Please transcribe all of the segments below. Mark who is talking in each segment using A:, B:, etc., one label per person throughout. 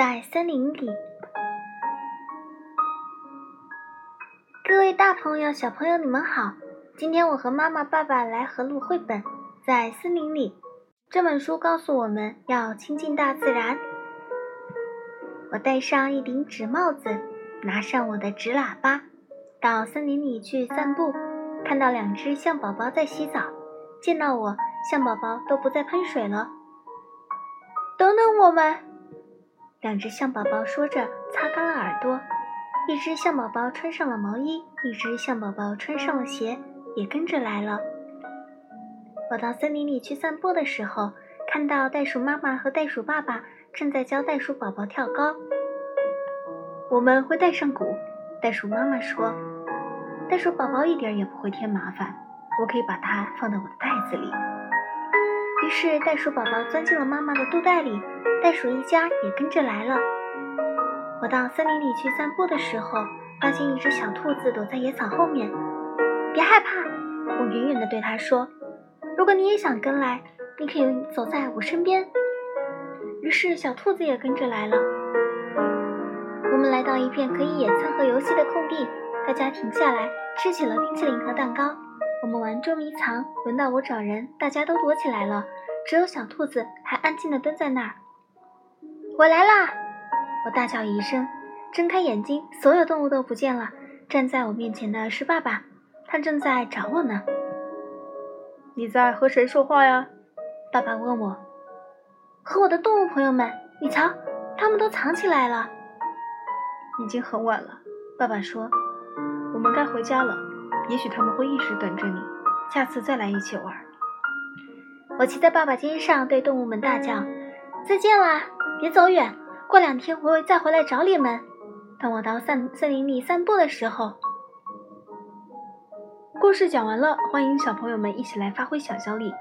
A: 在森林里。各位大朋友、小朋友，你们好！今天我和妈妈、爸爸来合录绘本《在森林里》。这本书告诉我们要亲近大自然。我戴上一顶纸帽子，拿上我的纸喇叭，到森林里去散步。看到两只象宝宝在洗澡，见到我，象宝宝都不再喷水了。
B: 等等我们！
A: 两只象宝宝说着，擦干了耳朵。一只象宝宝穿上了毛衣，一只象宝宝穿上了鞋，也跟着来了。我到森林里去散步的时候，看到袋鼠妈妈和袋鼠爸爸正在教袋鼠宝宝跳高。
B: 我们会带上鼓，
A: 袋鼠妈妈说。袋鼠宝宝一点也不会添麻烦，我可以把它放到我的袋子里。于是袋鼠宝宝钻进了妈妈的肚袋里，袋鼠一家也跟着来了。我到森林里去散步的时候，发现一只小兔子躲在野草后面。别害怕，我远远地对它说：“如果你也想跟来，你可以走在我身边。”于是小兔子也跟着来了。我们来到一片可以野餐和游戏的空地，大家停下来吃起了冰淇淋和蛋糕。我们玩捉迷藏，轮到我找人，大家都躲起来了，只有小兔子还安静的蹲在那儿。我来啦！我大叫一声，睁开眼睛，所有动物都不见了。站在我面前的是爸爸，他正在找我呢。
B: 你在和谁说话呀？
A: 爸爸问我。和我的动物朋友们。你瞧，他们都藏起来了。
B: 已经很晚了，爸爸说，我们该回家了。也许他们会一直等着你，下次再来一起玩。
A: 我骑在爸爸肩上，对动物们大叫：“再见啦，别走远，过两天我会再回来找你们。”当我到散森林里散步的时候，
B: 故事讲完了，欢迎小朋友们一起来发挥想象力，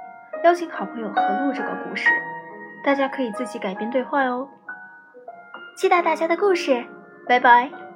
B: 邀请好朋友合录这个故事，大家可以自己改编对话哦。
A: 期待大家的故事，拜拜。